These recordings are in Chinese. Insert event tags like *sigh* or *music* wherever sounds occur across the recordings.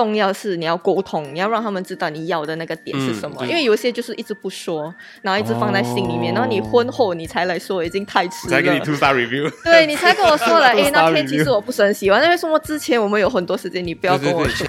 重要是你要沟通，你要让他们知道你要的那个点是什么。嗯因为有一些就是一直不说，然后一直放在心里面，然后你婚后你才来说，已经太迟了。才给你 two star review。*laughs* 对你才跟我说了，*laughs* 诶，Two-star 那天其实我不是很喜欢，因为什么之前我们有很多时间，你不要跟我对对说。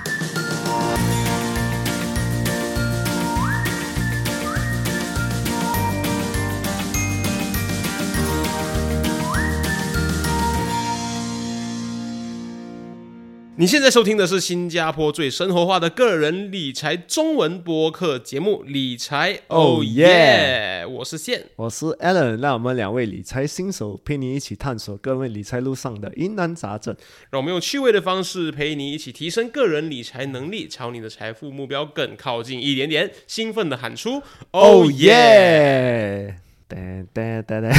你现在收听的是新加坡最生活化的个人理财中文播客节目《理财 Oh Oh yeah 我是线。我是 Alan，让我们两位理财新手陪你一起探索各位理财路上的疑难杂症。让我们用趣味的方式陪你一起提升个人理财能力，朝你的财富目标更靠近一点点。兴奋的喊出 Oh “Oh yeah”！噔噔噔噔，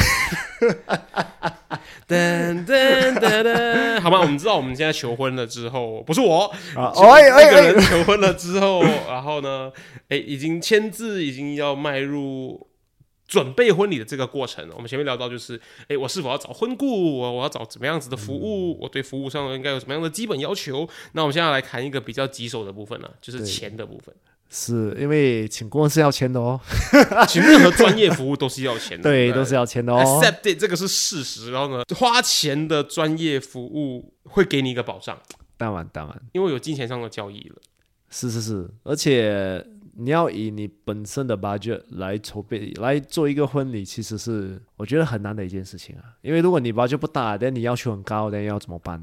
噔噔噔噔，好吧？我们知道我们现在求婚了之后，不是我，啊，求哎哎那个人哎，求婚了之后，然后呢，哎，已经签字，已经要迈入准备婚礼的这个过程了。我们前面聊到就是，哎，我是否要找婚顾？我我要找怎么样子的服务？我对服务上应该有什么样的基本要求？那我们现在来谈一个比较棘手的部分呢、就是对钱的部分。是因为请顾问是要钱的哦，*laughs* 请任何专业服务都是要钱的，对，都是要钱的哦。accept it，这个是事实。然后呢，花钱的专业服务会给你一个保障，当然当然，因为有金钱上的交易了。是是是，而且你要以你本身的 budget 来筹备来做一个婚礼，其实是我觉得很难的一件事情啊。因为如果你 budget 不大，但你要求很高，但要怎么办？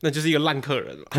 那就是一个烂客人了，*laughs*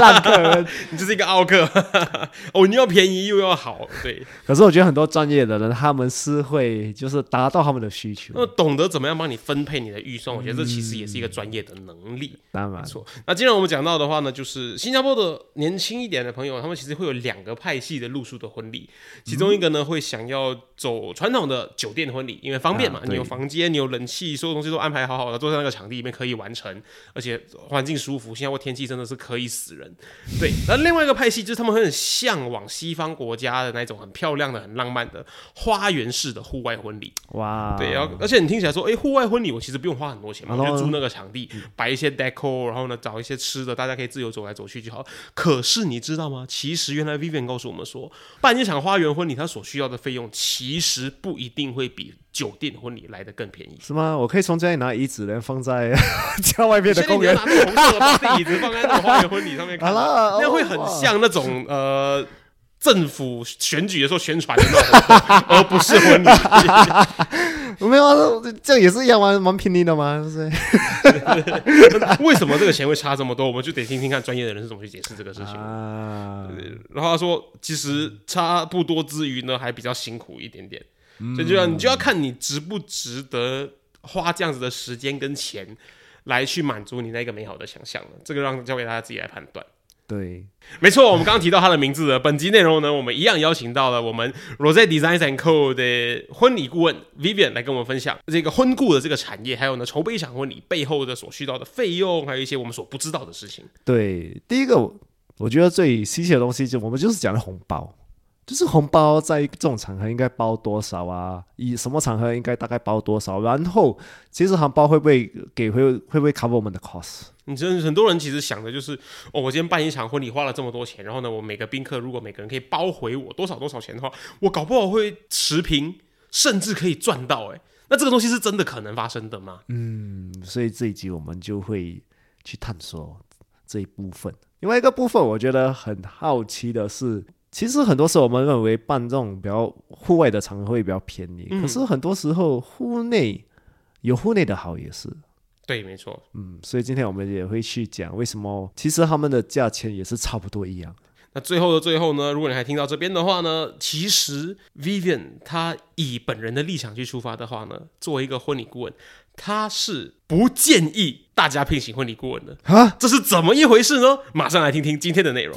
烂客人。*laughs* 你就是一个傲客。*laughs* 哦，你又便宜又要好，对，可是我觉得很多专业的人，他们是会就是达到他们的需求。那懂得怎么样帮你分配你的预算，我觉得这其实也是一个专业的能力。当然没，错。那既然我们讲到的话呢，就是新加坡的年轻一点的朋友，他们其实会有两个派系的路数的婚礼，其中一个呢会想要走传统的酒店婚礼，因为方便嘛，啊你有房间，你有冷气，所有东西都安排好好的，坐在那个场地里面可以完成，而且环境舒服。新加坡天气真的是可以死人。对，那另外一个派系就是他们很向往西方国家的那种很漂亮的、很浪漫的花园式的户外婚礼。哇，对，然后而且你听起来说，哎，户外婚礼我其实不用花很多钱嘛，我就租那个场地，摆一些 deco，然后呢找一些吃的，大家可以自由走来走去就好。可是你知道吗？其实原来 Vivian 告诉我们说，办一场花园婚礼，它所需要的费用其实不一定会比酒店婚礼来的更便宜。是吗？我可以从家里拿椅子，然后放在 *laughs* 家外面的公园。红色的椅子放在那种花园婚礼上面看，好啦那样会很哦像那种呃。政府选举的时候宣传的那种活动，而不是婚礼。*laughs* 没有啊，这样也是一样蛮蛮便宜的嘛，是不是？*laughs* 为什么这个钱会差这么多？我们就得听听看专业的人是怎么去解释这个事情。啊，然后他说，其实差不多之余呢，还比较辛苦一点点，所以就要你就要看你值不值得花这样子的时间跟钱来去满足你那个美好的想象了。这个让交给大家自己来判断。对，没错，我们刚刚提到他的名字了。本集内容呢，我们一样邀请到了我们 Rose Designs and Co 的婚礼顾问 Vivian 来跟我们分享这个婚顾的这个产业，还有呢筹备一场婚礼背后的所需要的费用，还有一些我们所不知道的事情。对，第一个我我觉得最稀奇的东西，就我们就是讲的红包，就是红包在这种场合应该包多少啊？以什么场合应该大概包多少？然后其实红包会不会给会会不会 cover 我们的 cost？你真的很多人其实想的就是，哦，我今天办一场婚礼花了这么多钱，然后呢，我每个宾客如果每个人可以包回我多少多少钱的话，我搞不好会持平，甚至可以赚到。哎，那这个东西是真的可能发生的吗？嗯，所以这一集我们就会去探索这一部分。另外一个部分，我觉得很好奇的是，其实很多时候我们认为办这种比较户外的场合会比较便宜，嗯可是很多时候户内有户内的好也是。对，没错。嗯，所以今天我们也会去讲为什么其实他们的价钱也是差不多一样。那最后的最后呢，如果你还听到这边的话呢，其实 Vivian 他以本人的立场去出发的话呢，作为一个婚礼顾问，他是不建议大家聘请婚礼顾问的啊。这是怎么一回事呢？马上来听听今天的内容。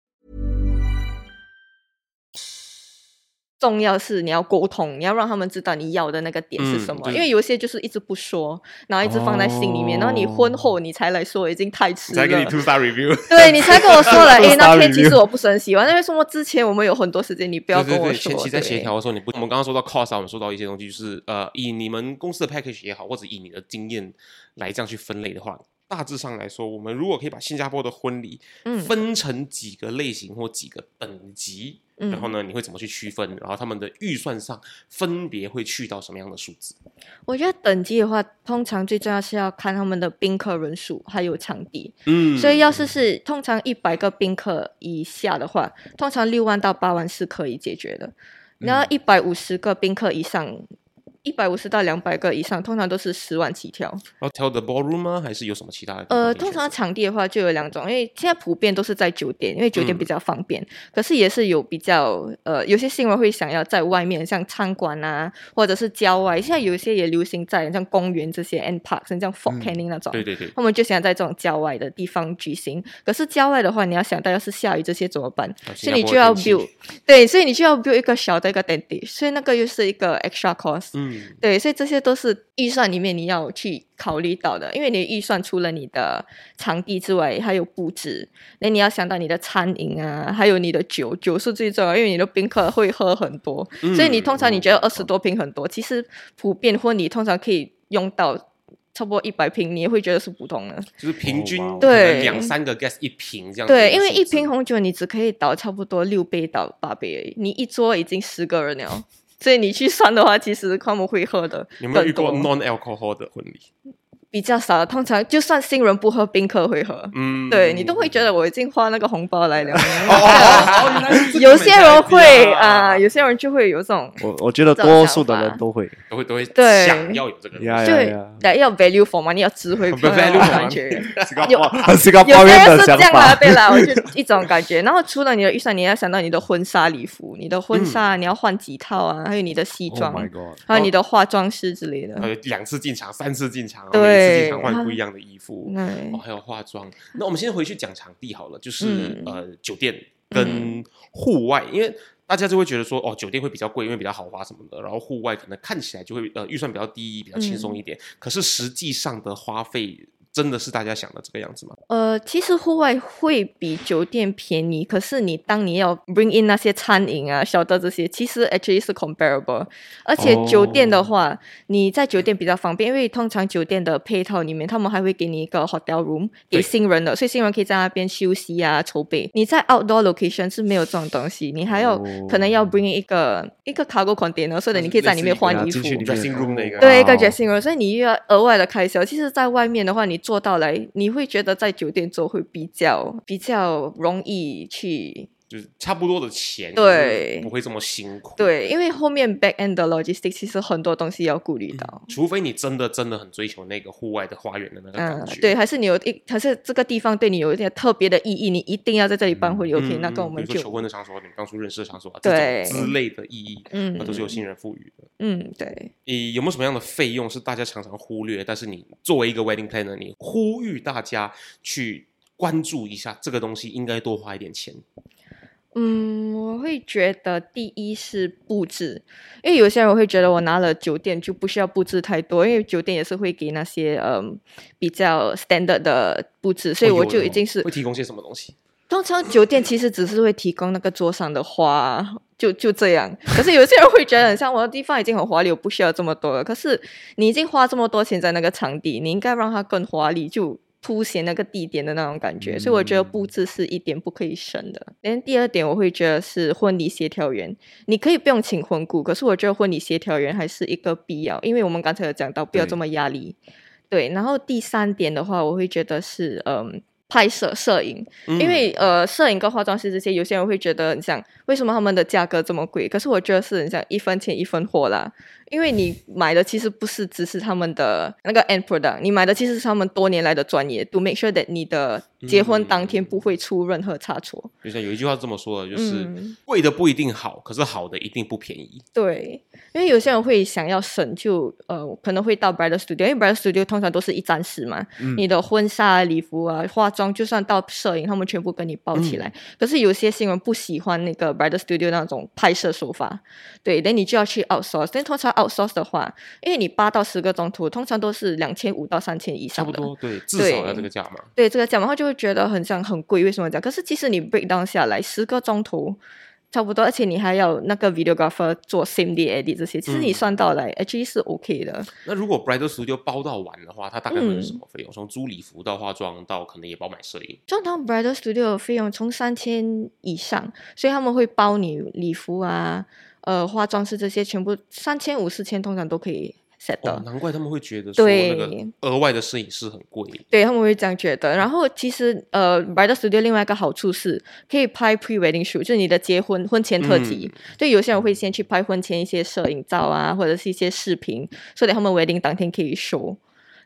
重要是你要沟通，你要让他们知道你要的那个点是什么。嗯因为有些就是一直不说，然后一直放在心里面，然后你婚后你才来说，已经太迟了。才给你 two star review。*laughs* 对你才跟我说了，*laughs* 诶，Two-star 那天其实我不是很喜欢，那为什么之前我们有很多时间，你不要对对对，跟我说？前期在协调的时候，你不，我们刚刚说到 cost 啊，我们说到一些东西，就是呃，以你们公司的 package 也好，或者以你的经验来这样去分类的话，大致上来说，我们如果可以把新加坡的婚礼嗯分成几个类型或几个等级，嗯然后呢，你会怎么去区分？然后他们的预算上分别会去到什么样的数字？我觉得等级的话，通常最重要是要看他们的宾客人数还有场地。嗯所以要是是通常一百个宾客以下的话，通常六万到八万是可以解决的。然后一百五十个宾客以上，一百五十到两百个以上，通常都是十万起跳。然后 tell the ballroom 吗？还是有什么其他的呃？通常场地的话就有两种，因为现在普遍都是在酒店，因为酒店嗯比较方便。可是也是有比较呃，有些新闻会想要在外面，像餐馆啊，或者是郊外。现在有一些也流行在像公园这些 and park，像 Fort Canning 那种。对对对，他们就想在这种郊外的地方举行。可是郊外的话，你要想到要是下雨这些怎么办？啊所以你就要 build 对，所以你就要 build 一个小的一个 tent，所以那个又是一个 extra cost。嗯，对，所以这些都是预算里面你要去考虑到的，因为你的预算除了你的场地之外，还有布置，那你要想到你的餐饮啊，还有你的酒，酒是最重要，因为你的宾客会喝很多，所以你通常你觉得二十多瓶很多，其实普遍婚礼通常可以用到差不多一百瓶，你也会觉得是普通的。就是平均对两三个 guest 一瓶这样子对，因为一瓶红酒你只可以倒差不多六杯到八杯而已，你一桌已经十个人了，所以你去算的话，其实他们会喝的有没有遇过 non alcohol 的婚礼？比较少，通常就算新人不喝，宾客会喝。嗯，对你都会觉得我已经花那个红包来了。*laughs* *laughs* 有些人会啊，有些人就会有这种，我我觉得多数的人都会，都会都会对想要有这个东西呀就会呀来要 value for money，要智慧 *laughs* value 那种 for 感觉。有有些人是这样啦，法。对啦，我就一种感觉。然后除了你的预算，你要想到你的婚纱礼服，你的婚纱你要换几套啊，还有你的西 Oh 装，还有你的化妆师之类的。呃，两次进场、三次进场，对每次进场换不一样的衣服，哦，还有化妆。那我们先回去讲场地好了，就是、嗯。呃酒店跟户外，因为大家就会觉得说，哦，酒店会比较贵，因为比较豪华什么的，然后户外可能看起来就会呃预算比较低，比较轻松一点。可是实际上的花费真的是大家想的这个样子吗？呃，其实户外会比酒店便宜，可是你当你要 bring in 那些餐饮啊、小的这些，其实 actually 是 comparable。而且酒店的话，你在酒店比较方便，因为通常酒店的配套里面，他们还会给你一个 hotel room 给新人的，所以新人可以在那边休息啊、筹备。你在 outdoor location 是没有这种东西，你还要、哦可能要 bring in 一个一个 cargo container，所以你可以在里面换衣服对，一个哦 dressing room，所以你又要额外的开销。其实，在外面的话，你做到来，你会觉得在酒店做会比较比较容易去就是差不多的钱，对不会这么辛苦。。对，因为后面 back end 的 logistics 其实很多东西要顾虑到。除非你真的真的很追求那个户外的花园的那个感嗯觉，，对，还是你有一，还是这个地方对你有一点特别的意义，你一定要在这里办婚礼。OK，那跟我们就比如说求，婚的场所，你们当初认识的场所啊，对之类的意义，嗯那都是由新人赋予的。嗯，对。你有没有什么样的费用是大家常常忽略，但是你作为一个 wedding planner，你呼吁大家去关注一下这个东西，应该多花一点钱。嗯，我会觉得第一是布置，因为有些人会觉得我拿了酒店就不需要布置太多，因为酒店也是会给那些嗯比较 standard 的布置，所以我就已经是会提供些什么东西？*laughs* 通常酒店其实只是会提供那个桌上的花，就就这样。可是有些人会觉得，很像我的地方已经很华丽，我不需要这么多了。可是你已经花这么多钱在那个场地，你应该让它更华丽，就凸显那个地点的那种感觉。所以我觉得布置是一点不可以省的。连第二点，我会觉得是婚礼协调员，你可以不用请婚顾，可是我觉得婚礼协调员还是一个必要，因为我们刚才有讲到，不要这么压力。对，然后第三点的话，我会觉得是嗯。拍摄摄影，因为呃，摄影跟化妆师这些，有些人会觉得你想，为什么他们的价格这么贵？可是我觉得是你想一分钱一分货啦。因为你买的其实不是只是他们的那个 end product，你买的其实是他们多年来的专业，to make sure that 你的结婚当天不会出任何差错。就像有一句话这么说的，就是嗯贵的不一定好，可是好的一定不便宜。对，因为有些人会想要省就，呃可能会到 bridal studio，因为 bridal studio 通常都是一站式嘛，你的婚纱啊、礼服啊、化妆，就算到摄影，他们全部跟你包起来。可是有些新人不喜欢那个 bridal studio 那种拍摄手法，对，那你就要去 outsource。但通常 outsource 的话，因为你八到十个钟头，通常都是两千五到三千以上的，差不多，对，至少要这个价嘛。对这个价嘛，然后就会觉得很像很贵，为什么这样？可是其实你 break down 下来，十个钟头差不多，而且你还要那个 videographer 做 same day edit 这些，其实你算到来、actually 是 OK 的。那如果 bridal studio 包到完的话，它大概会是嗯什么费用？从租礼服到化妆到可能也包买摄影。正常 bridal studio 的费用从三千以上，所以他们会包你礼服啊、呃化妆师这些全部三千五、四千，通常都可以 set 到。哦，难怪他们会觉得说对那个额外的摄影师很贵。对他们会这样觉得。然后其实呃，bridal studio 另外一个好处是可以拍 pre wedding shoot，就是你的结婚婚前特辑。对，有些人会先去拍婚前一些摄影照啊，或者是一些视频，所以他们 wedding 当天可以 show。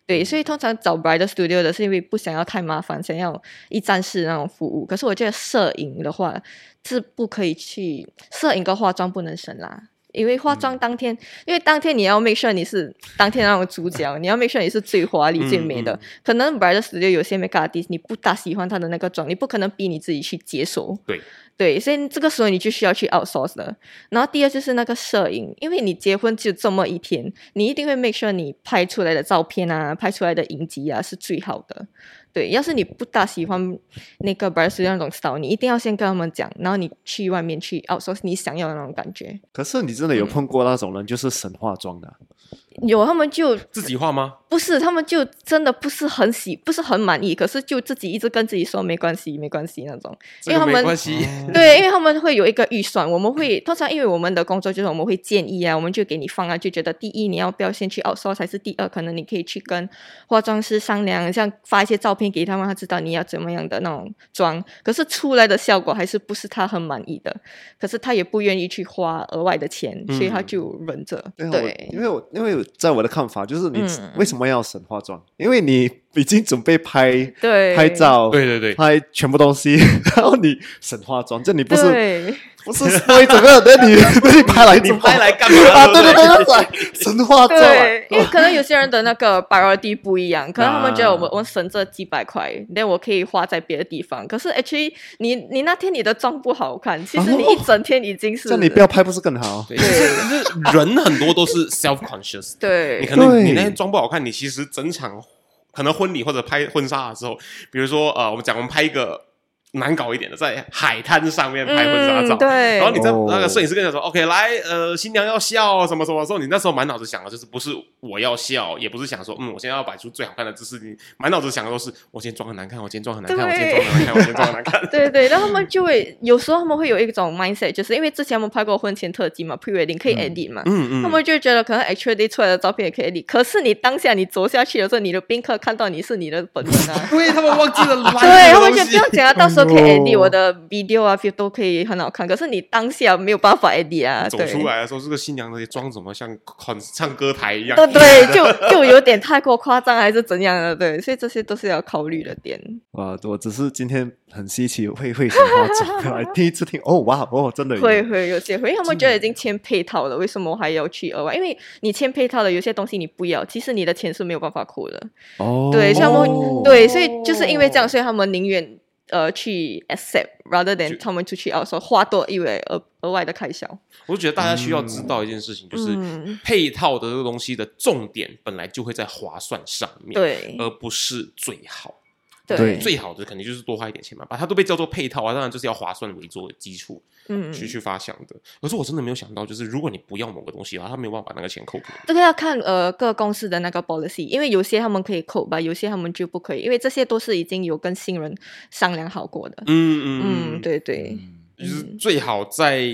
对，所以通常找 bridal studio 的是因为不想要太麻烦，想要一站式那种服务。可是我觉得摄影的话是不可以去，摄影跟化妆不能省啦。因为化妆当天，因为当天你要 make sure 你是当天那种主角，*laughs* 你要 make sure 你是最华丽、最美的。嗯可能 bridal studio 有些 make artist 你不大喜欢他的那个妆，你不可能逼你自己去接受。对对，所以这个时候你就需要去 outsource 的。然后第二就是那个摄影，因为你结婚就这么一天，你一定会 make sure 你拍出来的照片啊、拍出来的影集啊是最好的。对，要是你不大喜欢那个 studio 那种 style，你一定要先跟他们讲，然后你去外面去 outsource 你想要的那种感觉。可是你真的有碰过那种人，就是神化妆的啊，有他们就自己化吗？不是，他们就真的不是很喜，不是很满意，可是就自己一直跟自己说没关系，没关系那种，因为他们关系。*laughs* 对，因为他们会有一个预算，我们会通常因为我们的工作就是我们会建议啊，我们就给你方案，就觉得第一你要不要先去 outsource，还是第二可能你可以去跟化妆师商量，像发一些照片给他们，让他知道你要怎么样的那种妆，可是出来的效果还是不是他很满意的，可是他也不愿意去花额外的钱，所以他嗯就忍着，对因为我因为在我的看法就是你嗯为什么要省化妆？因为你已经准备拍对，拍照，对对对，拍全部东西，*laughs* 然后你省化妆，这你不是。不是所以整个 *laughs* 那你那你拍来你做拍来干嘛？啊？对对对对对对，省化妆啊，对，因为可能有些人的那个 priority 不一样，可能他们觉得我们啊我省这几百块，那我可以花在别的地方。可是 actually 你你那天你的妆不好看，其实你一整天已经是这样你不要拍不是更好？对，就是人很多都是 self conscious，对你可能你那天妆不好看，你其实整场可能婚礼或者拍婚纱的时候，比如说呃，我们讲我们拍一个难搞一点的，在海滩上面拍婚纱照，嗯对。然后你在哦那个摄影师跟你说，OK，来，呃，新娘要笑什么什么。时候，你那时候满脑子想的就是不是我要笑，也不是想说，嗯，我现在要摆出最好看的姿势，你满脑子想的都是我今天妆很难看，我今天妆很难看，我今天妆很难看，我今天妆很难看。*laughs* 对对，然后他们就会有时候他们会有一种 mindset，就是因为之前我们拍过婚前特辑嘛，pre wedding 可以 edit 嘛，嗯嗯他们就觉得可能 actually 出来的照片也可以 edit，可是你当下你走下去的时候，你的宾客看到你是你的本人啊。*laughs* 对他们忘记了 *laughs* 对，来他们就。不用讲啊，到时候可以 edit 我的 video 啊都可以很好看。可是你当下没有办法 edit 啊，走出来的时候，这个新娘的妆怎么像唱唱歌台一样？对对，*laughs* 就就有点太过夸张，还是怎样的？对，所以这些都是要考虑的点。*laughs* 哇，我只是今天很稀奇，会会省化妆，第一次听 *laughs* 哦，哇哦，真的有会会有些会，因为他们觉得已经签配套了，为什么我还要去额外？因为你签配套的有些东西你不要，其实你的钱是没有办法扣的。哦，对，像他们、哦对，所以就是因为这样，所以他们宁愿呃去 accept rather than 他们出去 out 说花多一位额额外的开销。我就觉得大家需要知道一件事情，就是嗯配套的这个东西的重点本来就会在划算上面，，对而不是最好。对最好的肯定就是多花一点钱嘛，把它都被叫做配套啊，当然就是要划算为做基础嗯，去去发想的。可是我真的没有想到，就是如果你不要某个东西的话，他没有办法把那个钱扣给你。这个要看呃各公司的那个 policy，因为有些他们可以扣吧，有些他们就不可以，因为这些都是已经有跟新人商量好过的。嗯嗯嗯，，对对，就是最好在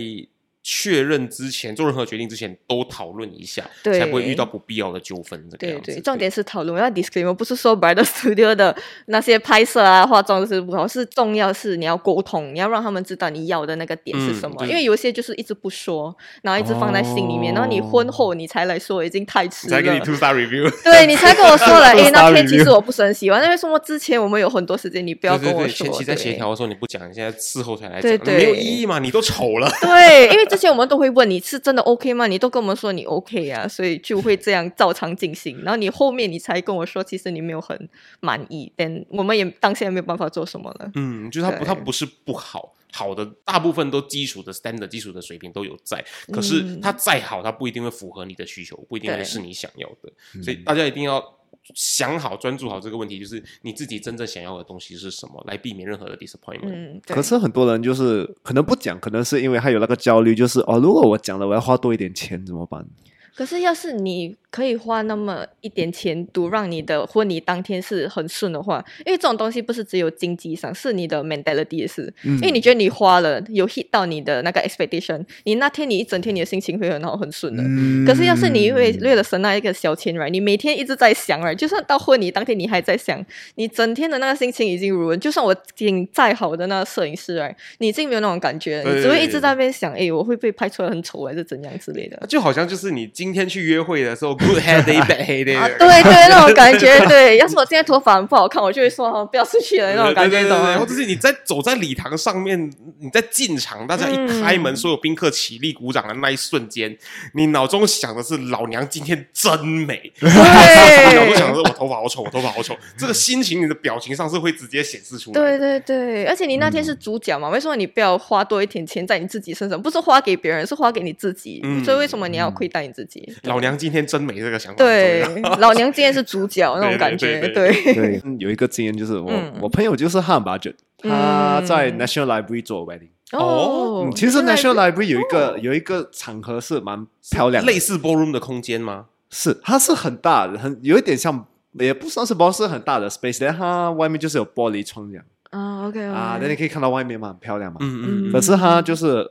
确认之前做任何决定之前都讨论一下，对才不会遇到不必要的纠纷。这个对样子对，重点是讨论。要 disclaimer 不是说 Brother Studio 的那些拍摄啊、化妆是不好，是重要是你要沟通，你要让他们知道你要的那个点是什么。嗯因为有些就是一直不说，然后一直放在心里面，哦然后你婚后你才来说，已经太迟了。才给你 two star review。*laughs* 对你才跟我说了，*laughs* 诶，Two-star 那天其实我不是很喜欢，因为什么之前我们有很多时间，你不要对对对，跟我说。前期在协调的时候你不讲，你现在事后才来讲，对对没有意义嘛？你都丑了。对，因为之前我们都会问你是真的 OK 吗？你都跟我们说你 OK 啊，所以就会这样照常进行。然后你后面你才跟我说，其实你没有很满意，但我们也当下也没有办法做什么了。嗯，就是它不，对它不是不好，好的大部分都基础的 standard 基础的水平都有在，可是嗯它再好，它不一定会符合你的需求，不一定会是你想要的，所以大家一定要。想好、专注好这个问题，就是你自己真正想要的东西是什么，来避免任何的 disappointment。嗯，可是很多人就是可能不讲，可能是因为他有那个焦虑，就是哦，如果我讲了，我要花多一点钱怎么办？可是要是你可以花那么一点钱都，让你的婚礼当天是很顺的话，因为这种东西不是只有经济上，是你的 mentality 也是。嗯因为你觉得你花了有 hit 到你的那个 expectation，你那天你一整天你的心情会很好很顺的。嗯可是要是你因为为了省那一个小钱，right，你每天一直在想，right，就算到婚礼当天你还在想，你整天的那个心情已经如就算我请再好的那个摄影师，right，你已经没有那种感觉，了你只会一直在那边想，哎，我会被拍出来很丑还是怎样之类的。就好像就是你今天去约会的时候，good hair day *laughs* bad hair day，啊，对对，那种感觉，*laughs* 对。要是我今天头发很不好看，我就会说啊不要出去了那种感觉，对对对对，懂吗或？者是你在走在礼堂上面，你在进场，大家一开门，嗯所有宾客起立鼓掌的那一瞬间，你脑中想的是老娘今天真美，对 *laughs* 脑中想的是我头发好丑，我头发好丑，这个心情你的表情上是会直接显示出来对的。对对，而且你那天是主角嘛，为什么你不要花多一点钱在你自己身上？不是花给别人，是花给你自己。嗯所以为什么你要亏待你自己？老娘今天真没，这个想法对，*laughs* 老娘今天是主角那种感觉，*laughs* 对对对对，嗯有一个经验就是我、嗯。我朋友就是汉 budget，他在嗯 National Library 做 wedding。哦嗯，其实 National Library 有一个、有一个场合是蛮漂亮的，类似 ballroom 的空间吗？是它是很大的，很有一点像，也不算是包，是很大的 space，但它外面就是有玻璃窗这样。啊，OK 啊，那你可以看到外面嘛，很漂亮嘛。嗯嗯嗯，可是它就是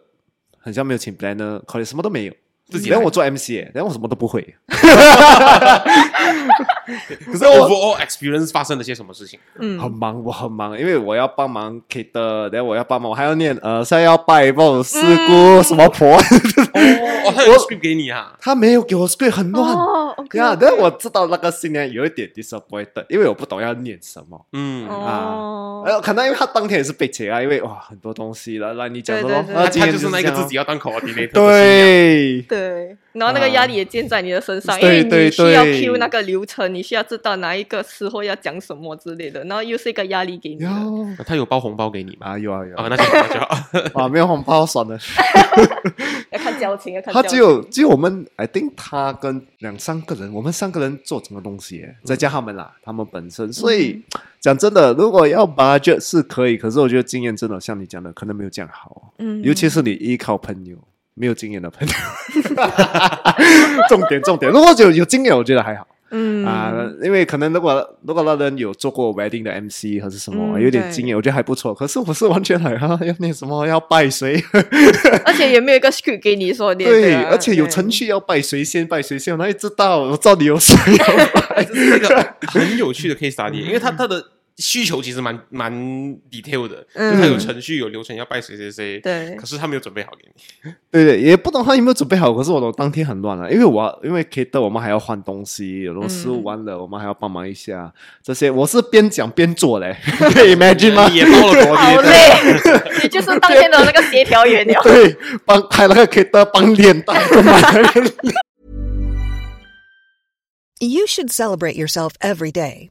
很像没有请 planner，可能什么都没有。自己来连我做 MC，耶连我什么都不会。*laughs* 可是 overall experience 发生了些什么事情？嗯很忙，我很忙，因为我要帮忙 K 的，然后我要帮忙，我还要念呃，现在要拜奉师姑、嗯什么婆，哦，他有 script 给你啊？他没有给我 script 很乱。哦，OK，呀，但我知道那个新年有一点 disappointed，因为我不懂要念什么。嗯，哦，呃，可能因为他当天也是被切啊，因为哇很多东西了，那你讲的咯对对。对啊他就是那个自己要当 coordinator 的对 *laughs* 对，然后那个压力也建在你的身上，因对为你对需要 Q 那个流程，你需要知道哪一个时候要讲什么之类的，然后又是一个压力给你。有他有包红包给你吗？啊有啊有啊，啊那就好，那就好。*laughs* 啊没有红包算了，要看交情，要看交情。他只有只有我们，I think 他跟两三个人，我们三个人做整个东西，再加他们啦，他们本身，所以讲真的，如果要 budget 是可以，可是我觉得经验真的像你讲的，可能没有这样好，嗯尤其是你依靠朋友。没有经验的朋友，*laughs* 重点重点。如果有有经验，我觉得还好。嗯啊，因为可能如果如果那人有做过 wedding 的 MC 或是什么，嗯有点经验，我觉得还不错。可是我是完全很啊，*laughs* 要念什么，要拜谁，*laughs* 而且也没有一个 script 给你说，对，啊而且有程序要拜谁先拜谁先，我哪里知道？我到底有谁要拜。这是一个很有趣的 case study，因为他他的需求其实蛮蛮 detail 的，嗯就他有程序有流程要拜谁谁谁，对可是他没有准备好给你。*laughs* 对对，也不懂他有没有准备好。可是我懂当天很乱了，因为我因为 K 的我们还要换东西，有东西嗯完了，我们还要帮忙一下这些。我是边讲边做嘞，可以 imagine 吗？你也到了多 *laughs* 好累，你就是当天的那个协调员了。*laughs* 对，帮拍那个 K 的帮脸大干嘛？You should celebrate yourself every day,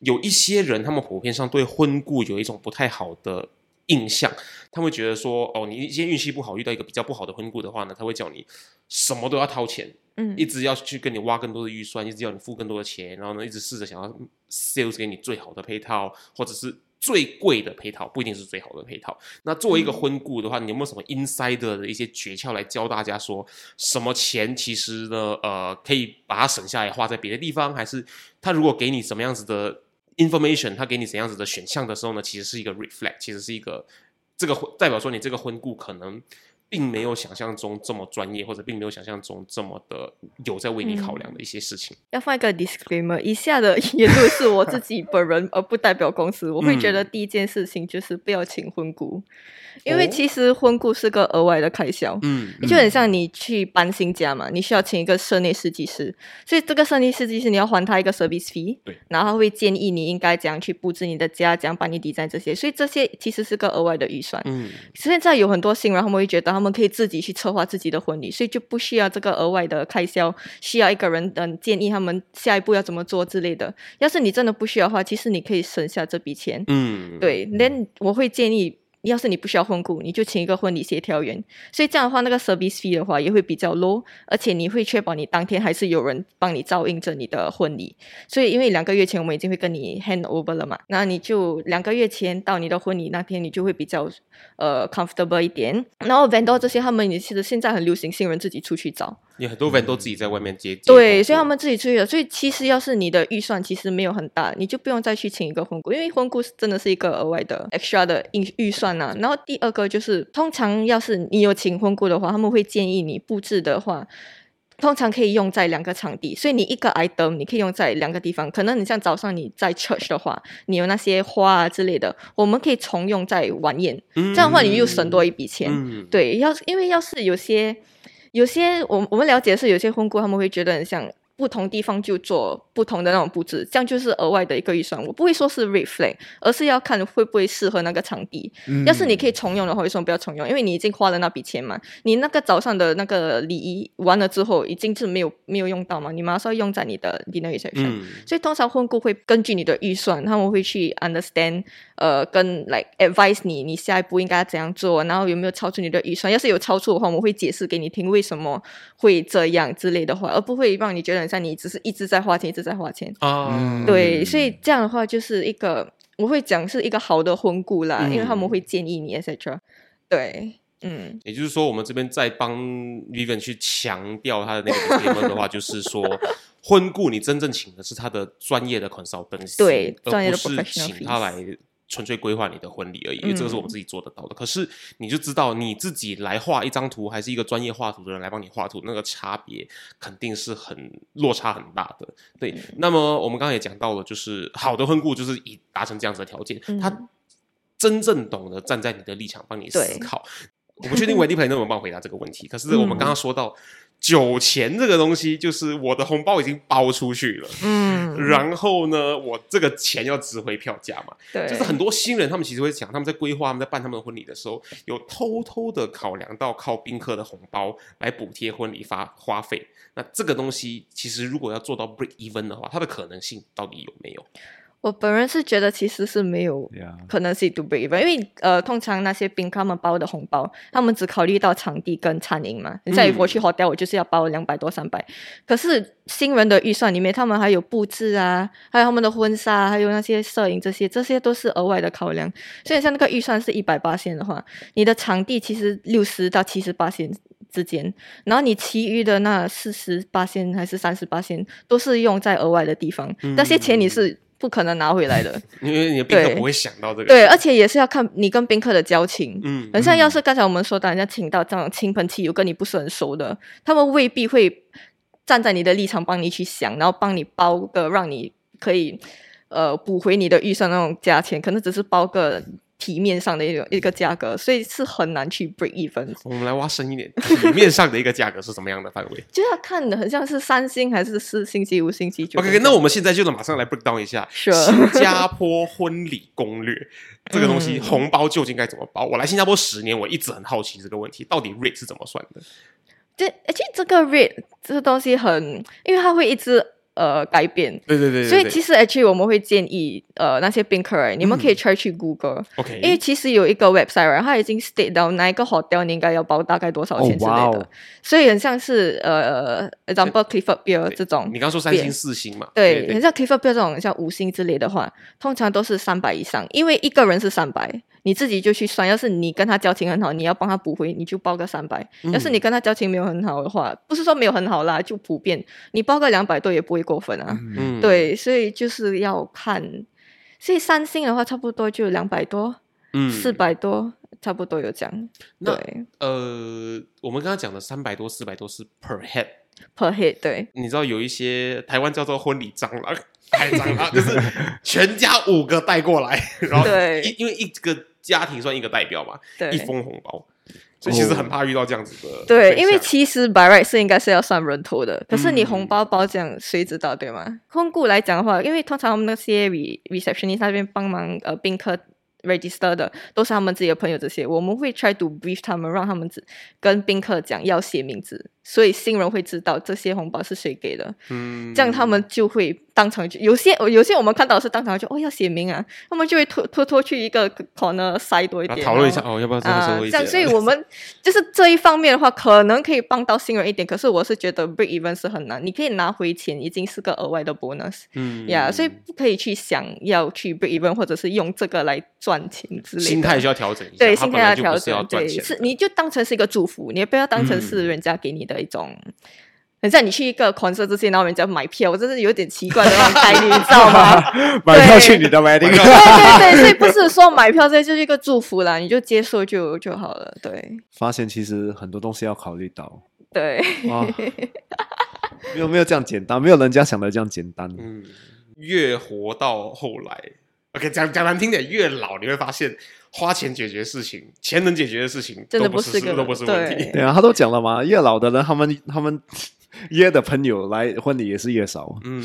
有一些人，他们普遍上对婚顾有一种不太好的印象，他会觉得说，哦，你今天运气不好，遇到一个比较不好的婚顾的话呢，他会叫你什么都要掏钱，嗯一直要去跟你挖更多的预算，一直要你付更多的钱，然后呢，一直试着想要 sales 给你最好的配套，或者是最贵的配套，不一定是最好的配套。那作为一个婚顾的话，你有没有什么 insider 的一些诀窍来教大家说，什么钱其实呢，呃，可以把它省下来花在别的地方，还是他如果给你什么样子的 information，他给你怎样子的选项的时候呢，其实是一个 reflect，其实是一个这个代表说你这个婚故可能并没有想象中这么专业，或者并没有想象中这么的有在为你考量的一些事情。要放一个 disclaimer，以下的言论是我自己本人，而不代表公司。我会觉得第一件事情就是不要请婚顾，因为哦其实婚顾是个额外的开销。嗯，就很像你去搬新家嘛，你需要请一个室内设计师，所以这个室内设计师你要还他一个 service fee，对，然后他会建议你应该怎样去布置你的家，怎样帮你 design 这些，所以这些其实是个额外的预算。嗯。现在有很多新人，他们会觉得他们可以自己去策划自己的婚礼，所以就不需要这个额外的开销，需要一个人嗯建议他们下一步要怎么做之类的。要是你真的不需要的话，其实你可以省下这笔钱。嗯，对，then 我会建议，要是你不需要婚顾，你就请一个婚礼协调员。所以这样的话，那个 service fee 的话也会比较 low，而且你会确保你当天还是有人帮你照应着你的婚礼。所以因为两个月前我们已经会跟你 hand over 了嘛，那你就两个月前到你的婚礼那天，你就会比较呃 comfortable 一点。然后 vendor 这些他们也其实现在很流行新人自己出去找。有很多人都自己在外面接。对，所以他们自己出去了。所以其实要是你的预算其实没有很大，你就不用再去请一个婚顾，因为婚顾是真的是一个额外的 extra 的预预算呐、然后第二个就是，通常要是你有请婚顾的话，他们会建议你布置的话。通常可以用在两个场地，所以你一个 item 你可以用在两个地方。可能你像早上你在 church 的话，你有那些花啊之类的，我们可以重用在晚宴。嗯这样的话，你又省多一笔钱。嗯，对，要因为要是有些有些我我们了解的是有些婚顾他们会觉得很像不同地方就做不同的那种布置，这样就是额外的一个预算。我不会说是 reflect，而是要看会不会适合那个场地。要是你可以重用的话，为什么不要重用？因为你已经花了那笔钱嘛，你那个早上的那个礼仪完了之后，已经是没有没有用到嘛，你马上要用在你的 dinner reception。嗯所以通常婚顾会根据你的预算，他们会去 understand，呃，跟 like advise 你，你下一步应该怎样做，然后有没有超出你的预算。要是有超出的话，我们会解释给你听为什么会这样之类的话，而不会让你觉得很像你只是一直在花钱，一直在花钱。啊，嗯对，所以这样的话就是一个，我会讲是一个好的婚顾啦，因为他们会建议你 etc。对，嗯，也就是说，我们这边在帮 Vivian 去强调他的那个 disclaimer 的话，*laughs* 就是说，婚顾你真正请的是他的专业的 consultant，对专业的而不是请他来纯粹规划你的婚礼而已，因为这个是我们自己做得到的。可是你就知道，你自己来画一张图，还是一个专业画图的人来帮你画图，那个差别肯定是很落差很大的。对，那么我们刚刚也讲到了，就是好的婚顾就是以达成这样子的条件，嗯他真正懂得站在你的立场帮你思考。我不确定 Wendy Play 能不能帮我回答这个问题，可是我们刚刚说到。酒钱这个东西，就是我的红包已经包出去了，嗯，然后呢，我这个钱要值回票价嘛，对，就是很多新人他们其实会想，他们在规划、他们在办他们的婚礼的时候，有偷偷的考量到靠宾客的红包来补贴婚礼发花费。那这个东西其实如果要做到 break even 的话，它的可能性到底有没有？我本人是觉得其实是没有可能是 to break even，因为呃，通常那些宾客们包的红包，他们只考虑到场地跟餐饮嘛。你像嗯我去 hotel，我就是要包两百多三百，可是新人的预算里面，他们还有布置啊，还有他们的婚纱，还有那些摄影这些，这些都是额外的考量。所以像那个预算是一百八线的话，你的场地其实六十到七十八线。之间，然后你其余的那四十八线还是三十八线，都是用在额外的地方，那些钱你是不可能拿回来的。*laughs* 因为你的宾客不会想到这个。对，而且也是要看你跟宾客的交情。嗯，很像要是刚才我们说的，人家请到这种亲朋戚友跟你不是很熟的，他们未必会站在你的立场帮你去想，然后帮你包个让你可以呃补回你的预算那种价钱，可能只是包个体面上的一种一个价格，所以是很难去 break even。我们来挖深一点，体面上的一个价格是什么样的范围 *laughs* 就要看的很像是三星还是四星期、五星期、九？OK，那我们现在就能马上来 break down 一下新加坡婚礼攻略这个东西，嗯红包究竟该怎么包？我来新加坡十年，我一直很好奇这个问题，到底 rate 是怎么算的？这而且这个 rate 这个东西很，因为它会一直呃改变。对对对对对。所以其实 actually 我们会建议呃那些宾客人，你们可以 try 去 Google，、OK，因为其实有一个 website，right，它已经 state 到哪一个 hotel 你应该要包大概多少钱之类的，所以很像是呃 example Clifford Beer 这种你，刚刚说三星四星嘛？对，对很像 Clifford Beer 这种像五星之类的话，通常都是三百以上，因为一个人是三百，你自己就去算。要是你跟他交情很好，你要帮他补回，你就报个三百；要是你跟他交情没有很好的话，不是说没有很好啦，就普遍。你报个两百多也不会过分啊。嗯，对，所以就是要看，所以三星的话差不多就两百多，嗯。四百多，差不多有这样。那对。呃，我们刚刚讲的三百多、四百多是 per head，，per head，对，你知道有一些台湾叫做婚礼蟑螂，*laughs* 太蟑螂，就是全家五个带过来，然后对。一因为一个家庭算一个代表嘛，对。一封红包，所以其实很怕遇到这样子的对对，因为其实 by right 是应该是要算人头的，可是你嗯红包包这样谁知道对吗？婚顾来讲的话，因为通常我们那些 re receptionist 那边帮忙呃宾客 register 的都是他们自己的朋友，这些我们会 try to brief 他们，让他们只跟宾客讲要写名字，所以新人会知道这些红包是谁给的，嗯。这样他们就会当场就有些有些我们看到是当场就哦要写名啊，他们就会拖拖拖去一个 corner 塞多一点，讨论一下哦，要不要啊这样，所以我们 *laughs* 就是这一方面的话，可能可以帮到新人一点。可是我是觉得 break even 是很难，你可以拿回钱，已经是个额外的 bonus 嗯。呀、所以不可以去想要去 break even，或者是用这个来赚钱之类的。心态需要调整一下，对，心态要调整，对，是你就当成是一个祝福，你也不要当成是嗯。人家给你的一种。等下你去一个 concert 之前，然后人家买票，我真是有点奇怪的那种概率，你知道吗？*laughs* 买票去你的 wedding，对 *laughs* 对对，所以不是说买票这就是一个祝福啦，你就接受就就好了。对发现其实很多东西要考虑到，对，哇，*laughs* 没有没有这样简单，没有人家想的这样简单。嗯，越活到后来，OK，讲讲难听点，越老你会发现，花钱解决事情，钱能解决的事情，真的都不不是个都不是问题。对啊，他都讲了嘛，越老的人，他们他们 *laughs* 约的朋友来婚礼也是越少，嗯，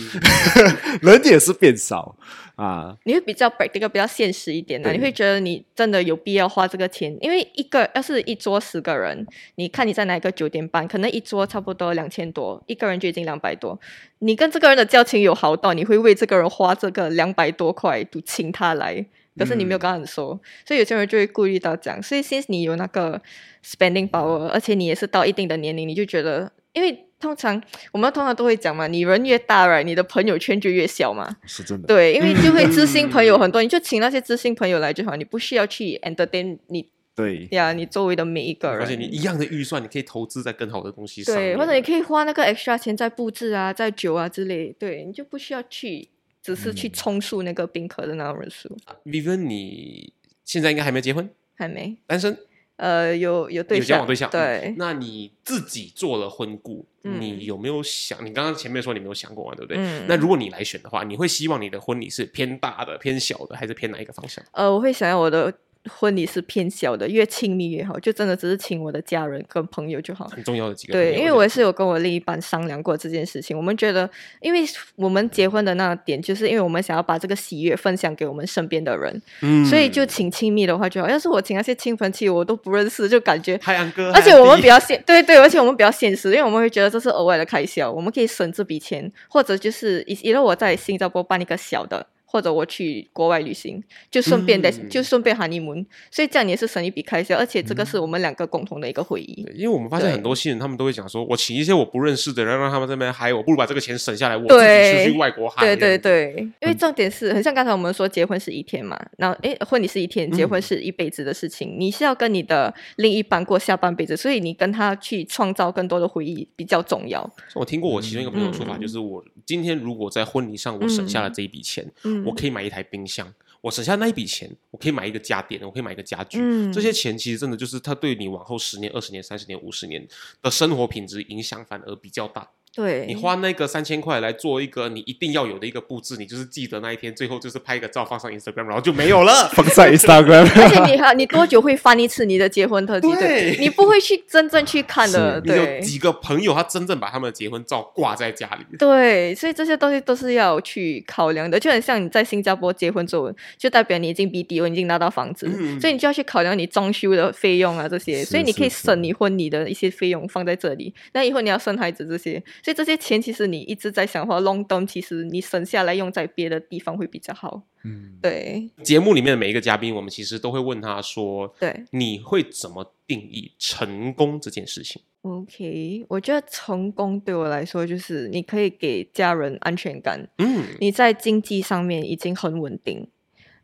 *laughs* 人也是变少啊。你会比较 practical，比较现实一点的，对你会觉得你真的有必要花这个钱，因为一个要是一桌十个人，你看你在哪一个酒店办，可能一桌差不多两千多，一个人就已经两百多，你跟这个人的交情有好到，你会为这个人花这个两百多块，就请他来。可是你没有跟他很熟，所以有些人就会顾虑到这样。所以 since 你有那个 spending power，而且你也是到一定的年龄，你就觉得，因为通常我们通常都会讲嘛，你人越大了，你的朋友圈就越小嘛。是真的。对，因为就会知心朋友很多，你就请那些知心朋友来就好，你不需要去 entertain 你对，呀，你周围的每一个人。而且你一样的预算，你可以投资在更好的东西上。对，或者你可以花那个 extra 钱在布置啊，在酒啊之类，对你就不需要去，只是去充数那个宾客的那种人数。Vivian，你现在应该还没结婚，还没，单身，呃，有有对有交，往对象。对嗯，那你自己做了婚顾，嗯你有没有想？你刚刚前面说你没有想过嘛，对不对？嗯那如果你来选的话，你会希望你的婚礼是偏大的、偏小的，还是偏哪一个方向？呃，我会想要我的婚礼是偏小的，越亲密越好，就真的只是请我的家人跟朋友就好。很重要的几个。对，因为我也是有跟我另一半商量过这件事情。我们觉得，因为我们结婚的那个点，就是因为我们想要把这个喜悦分享给我们身边的人，嗯所以就请亲密的话就好。要是我请那些亲朋戚友我都不认识，就感觉。海洋哥，而且我们比较较现对对，而且我们比较现实，因为我们会觉得这是额外的开销，我们可以省这笔钱，或者就是以因为我在新加坡办一个小的，或者我去国外旅行，就顺便的、嗯。就顺便 honeymoon，所以这样也是省一笔开销，而且这个是我们两个共同的一个回忆。因为我们发现很多新人，他们都会讲说，我请一些我不认识的人，让他们这边嗨，我不如把这个钱省下来，我自己对出去外国嗨。对对对，因为重点是很像刚才我们说，结婚是一天嘛，然后诶，婚礼是一天，结嗯。婚是一辈子的事情，你是要跟你的另一半过下半辈子，所以你跟他去创造更多的回忆比较重要。我听过我其中一个朋友说法，嗯。就是我今天如果在婚礼上我省下了这一笔钱，嗯我可以买一台冰箱。我省下那一笔钱，我可以买一个家电，我可以买一个家具。嗯这些钱其实真的就是它对你往后十年、二十年、三十年、五十年的生活品质影响反而比较大。对，你花那个三千块来做一个你一定要有的一个布置，你就是记得那一天，最后就是拍一个照放上 Instagram，然后就没有了。*laughs* 放在 Instagram，而且你还你多久会翻一次你的结婚特辑？对你不会去真正去看的，你有对。几个朋友，他真正把他们的结婚照挂在家里。对，所以这些东西都是要去考量的，就很像你在新加坡结婚之后，就代表你已经 BDO，你已经拿到房子，嗯所以你就要去考量你装修的费用啊这些，所以你可以省你婚礼的一些费用放在这里。那以后你要生孩子这些，所以这些钱其实你一直在想的话，long term 其实你省下来用在别的地方会比较好。嗯，对。节目里面的每一个嘉宾，我们其实都会问他说对：“你会怎么定义成功这件事情，OK，我觉得成功对我来说就是你可以给家人安全感，？”嗯，你在经济上面已经很稳定，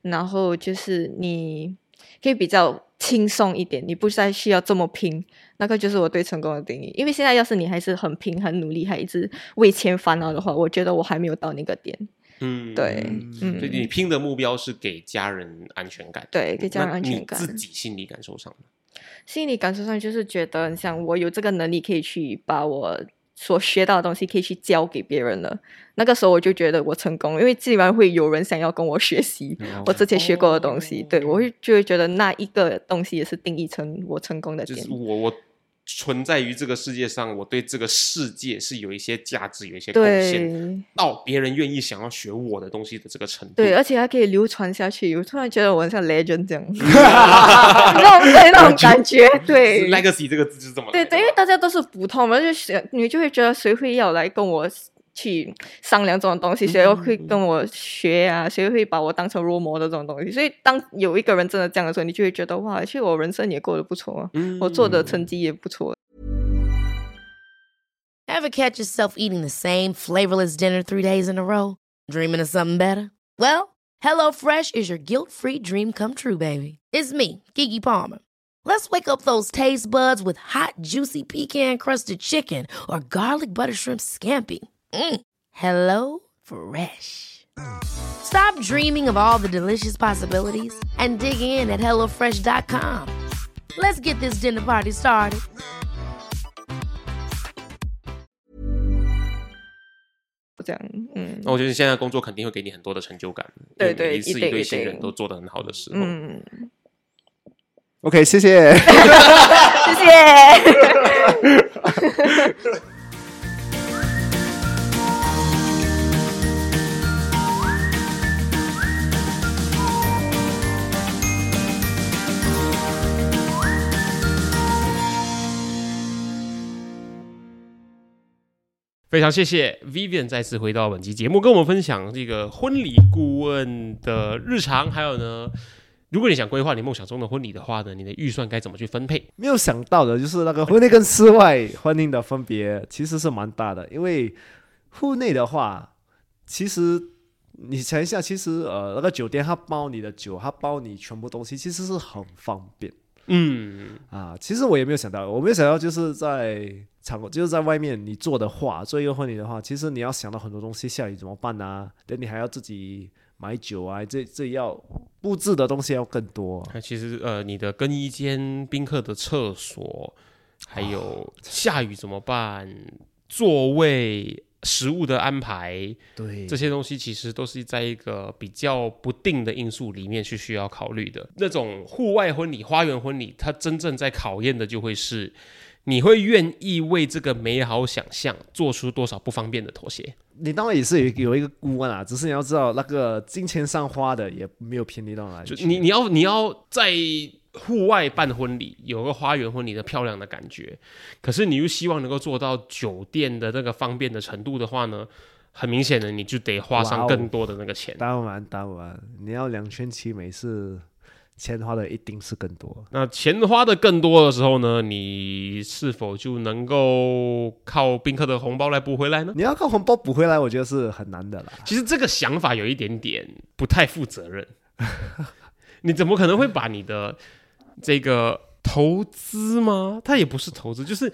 然后就是你可以比较轻松一点，你不再需要这么拼，那个就是我对成功的定义。因为现在要是你还是很拼、很努力，还一直为钱烦恼的话，我觉得我还没有到那个点。嗯，对，嗯，所以你拼的目标是给家人安全感，对给家人安全感自己心理感受上心理感受上就是觉得，很像我有这个能力可以去把我所学到的东西可以去教给别人了。那个时候我就觉得我成功了，因为既然会有人想要跟我学习我之前学过的东西，对我会就会觉得那一个东西也是定义成我成功的点就是。我我存在于这个世界上，我对这个世界是有一些价值，有一些贡献，到别人愿意想要学我的东西的这个程度。对，而且还可以流传下去。我突然觉得我很像 legend 这样，*laughs* 那种对那种感觉，对 *laughs* legacy 这个字就是这么对对，因为大家都是普通嘛，就是你就会觉得谁会要来跟我去商量这种东西，谁又会跟我学啊，谁会把我当成 role model 这种东西。所以当有一个人真的这样的时候，你就会觉得哇，其实我人生也过得不错啊，嗯我做的成绩也不错。Ever catch yourself eating the same flavorless dinner three days in a row? Dreaming of something better? Well, HelloFresh is your guilt free dream come true, baby. It's me, Gigi Palmer. Let's wake up those taste buds with hot, juicy pecan crusted chicken or garlic butter shrimp scampi. Mm. Hello Fresh. Stop dreaming of all the delicious possibilities and dig in at HelloFresh.com. Let's get this dinner party started. 这样，嗯那我觉得你现在工作肯定会给你很多的成就感，对因为每一次对一定一一对新人定都做得很好的时候，嗯， OK，谢谢。谢谢。 非常谢谢 Vivian 再次回到本期节目，跟我们分享这个婚礼顾问的日常，还有呢，如果你想规划你梦想中的婚礼的话呢，你的预算该怎么去分配？没有想到的就是那个婚内跟室外婚姻的分别其实是蛮大的，因为户内的话，其实你想一下，其实呃那个酒店它包你的酒，它包你全部东西，其实是很方便嗯，啊。其实我也没有想到，我没有想到就是在场就是在外面你做的话，做一个婚礼的话，其实你要想到很多东西，下雨怎么办啊？等你还要自己买酒啊，这这要布置的东西要更多。那其实呃，你的更衣间、宾客的厕所，还有下雨怎么办？座位、食物的安排，对，这些东西其实都是在一个比较不定的因素里面去需要考虑的。那种户外婚礼、花园婚礼，它真正在考验的就会是，你会愿意为这个美好想象做出多少不方便的妥协。你当然也是有有一个顾问啊，只是你要知道那个金钱上花的也没有便宜到哪里去。就你你要你要在户外办婚礼，有个花园婚礼的漂亮的感觉，可是你又希望能够做到酒店的那个方便的程度的话呢，很明显的你就得花上更多的那个钱。当然当然，你要两全其美是钱花的一定是更多。那钱花的更多的时候呢，你是否就能够靠宾客的红包来补回来呢？你要靠红包补回来，我觉得是很难的啦。其实这个想法有一点点不太负责任。*laughs* 你怎么可能会把你的这个投资吗？它也不是投资，就是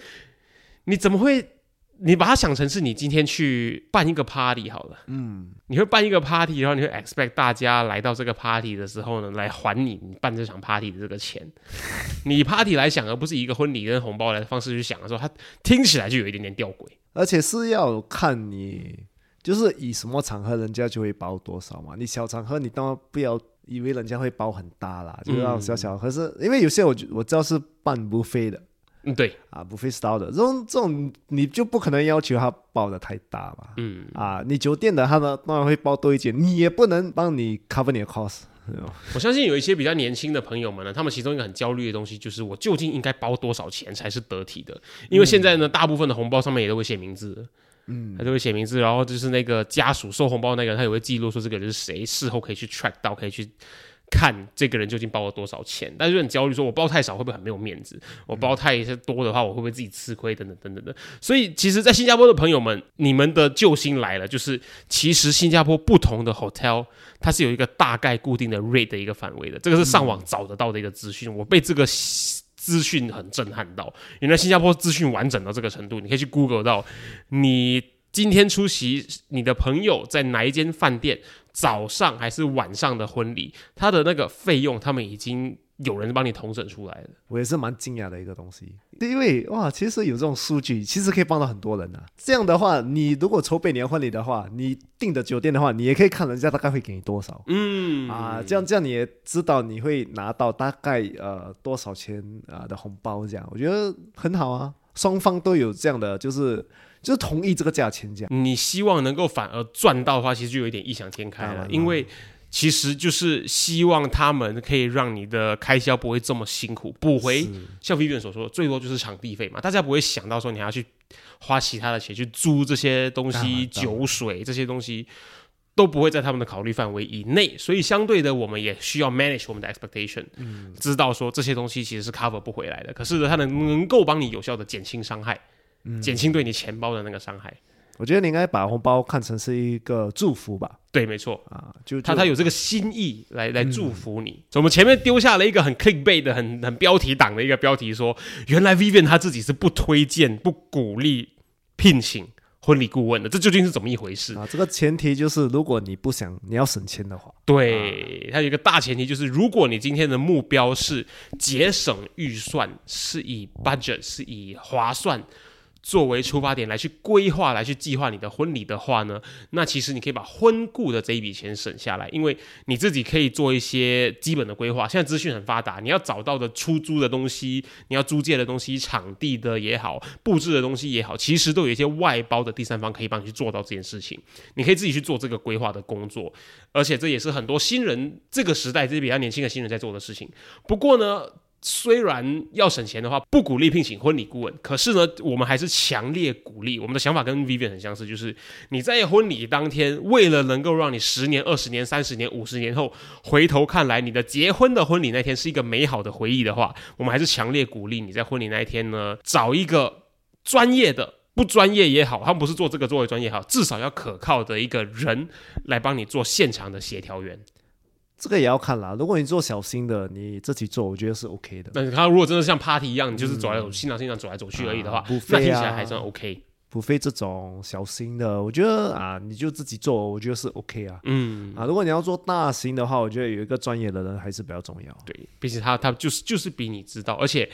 你怎么会？你把它想成是你今天去办一个 party 好了，嗯，你会办一个 party，然后你会 expect 大家来到这个 party 的时候呢，来还你你办这场 party 的这个钱。*laughs* 你 party 来想，而不是以一个婚礼跟红包来的方式去想的时候，它听起来就有一点点吊诡。而且是要看你就是以什么场合，人家就会包多少嘛。你小场合，你当然不要以为人家会包很大啦，就要小小。可是因为有些我我知道是办不飞的嗯，对，啊，不费 style 的这种这种，你就不可能要求他包的太大吧。嗯，啊，你酒店的他呢当然会包多一点，你也不能帮你 cover 你的 cost。*laughs* 我相信有一些比较年轻的朋友们呢，他们其中一个很焦虑的东西就是我究竟应该包多少钱才是得体的？因为现在呢，大部分的红包上面也都会写名字，嗯，他就会写名字，然后就是那个家属收红包那个人，他也会记录说这个人是谁，事后可以去 track 到，可以去。看这个人究竟包了多少钱，但是很焦虑，说我包太少会不会很没有面子？我包太多的话，我会不会自己吃亏？等等等等的。所以，其实，在新加坡的朋友们，你们的救星来了，就是其实新加坡不同的 hotel，它是有一个大概固定的 rate 的一个范围的，这个是上网找得到的一个资讯。我被这个资讯很震撼到，原来新加坡资讯完整到这个程度，你可以去 Google 到你今天出席你的朋友在哪一间饭店。早上还是晚上的婚礼，他的那个费用，他们已经有人帮你统整出来了。我也是蛮惊讶的一个东西，因为哇，其实有这种数据，其实可以帮到很多人啊。这样的话，你如果筹备你的婚礼的话，你订的酒店的话，你也可以看人家大概会给你多少。嗯啊，这样这样你也知道你会拿到大概呃多少钱啊的红包，这样我觉得很好啊。双方都有这样的，就是就是同意这个价钱这样。你希望能够反而赚到的话，其实就有一点异想天开了，因为其实就是希望他们可以让你的开销不会这么辛苦，补回像 Vivian 所说，最多就是场地费嘛，大家不会想到说你还要去花其他的钱去租这些东西、酒水这些东西。都不会在他们的考虑范围以内，所以相对的，我们也需要 manage 我们的 expectation，嗯，知道说这些东西其实是 cover 不回来的，可是呢，它能能够帮你有效的减轻伤害，减轻对你钱包的那个伤害。我觉得你应该把红包看成是一个祝福吧。对，没错啊，就他他有这个心意来来祝福你。我们前面丢下了一个很 clickbait 的、很很标题党的一个标题，说原来 Vivian 他自己是不推荐、不鼓励聘请。婚礼顾问的，这究竟是怎么一回事啊？这个前提就是，如果你不想你要省钱的话，对，它有一个大前提就是，如果你今天的目标是节省预算，是以 budget，是以划算。作为出发点来去规划、来去计划你的婚礼的话呢，那其实你可以把婚顾的这一笔钱省下来，因为你自己可以做一些基本的规划。现在资讯很发达，你要找到的出租的东西，你要租借的东西，场地的也好，布置的东西也好，其实都有一些外包的第三方可以帮你去做到这件事情。你可以自己去做这个规划的工作，而且这也是很多新人这个时代这些比较年轻的新人在做的事情。不过呢。虽然要省钱的话，不鼓励聘请婚礼顾问，可是呢，我们还是强烈鼓励。我们的想法跟 Vivian 很相似，就是你在婚礼当天，为了能够让你十年、二十年、三十年、五十年后回头看来，你的结婚的婚礼那天是一个美好的回忆的话，我们还是强烈鼓励你在婚礼那一天呢，找一个专业的，不专业也好，他们不是做这个作为专业好，至少要可靠的一个人来帮你做现场的协调员。这个也要看啦。如果你做小心的，你自己做，我觉得是 OK 的。但是他如果真的像 party 一样，你就是走来走，新郎新娘走来走去而已的话，那听起来还算 OK。不费这种小心的，我觉得啊，你就自己做，我觉得是 OK 啊。嗯啊，如果你要做大型的话，我觉得有一个专业的人还是比较重要。对，毕竟他他就是就是比你知道，而且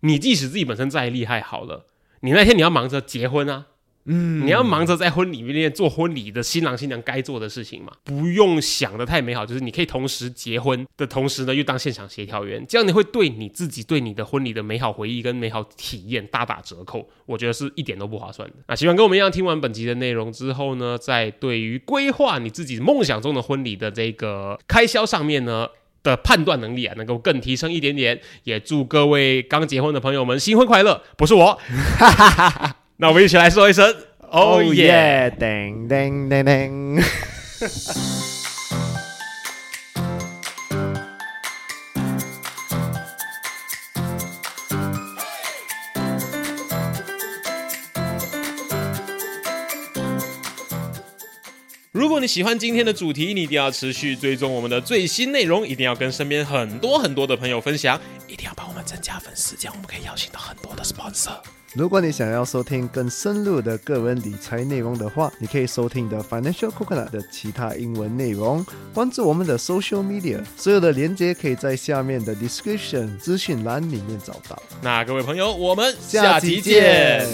你即使自己本身再厉害好了，你那天你要忙着结婚啊。嗯，你要忙着在婚礼里面做婚礼的新郎新娘该做的事情嘛，不用想的太美好，就是你可以同时结婚的同时呢，又当现场协调员，这样你会对你自己对你的婚礼的美好回忆跟美好体验大打折扣，我觉得是一点都不划算的。那希望跟我们一样，听完本集的内容之后呢，在对于规划你自己梦想中的婚礼的这个开销上面呢的判断能力啊，能够更提升一点点。也祝各位刚结婚的朋友们新婚快乐！不是我。*laughs* 那我们一起来说一声，Oh yeah！叮叮叮叮。如果你喜欢今天的主题，你一定要持续追踪我们的最新内容，一定要跟身边很多很多的朋友分享，一定要帮我们增加粉丝，这样我们可以邀请到很多的 sponsor。如果你想要收听更深入的个人理财内容的话，你可以收听的 Financial Coconut 的其他英文内容，关注我们的 Social Media，所有的连接可以在下面的 Description 资讯栏里面找到。那各位朋友，我们下期见。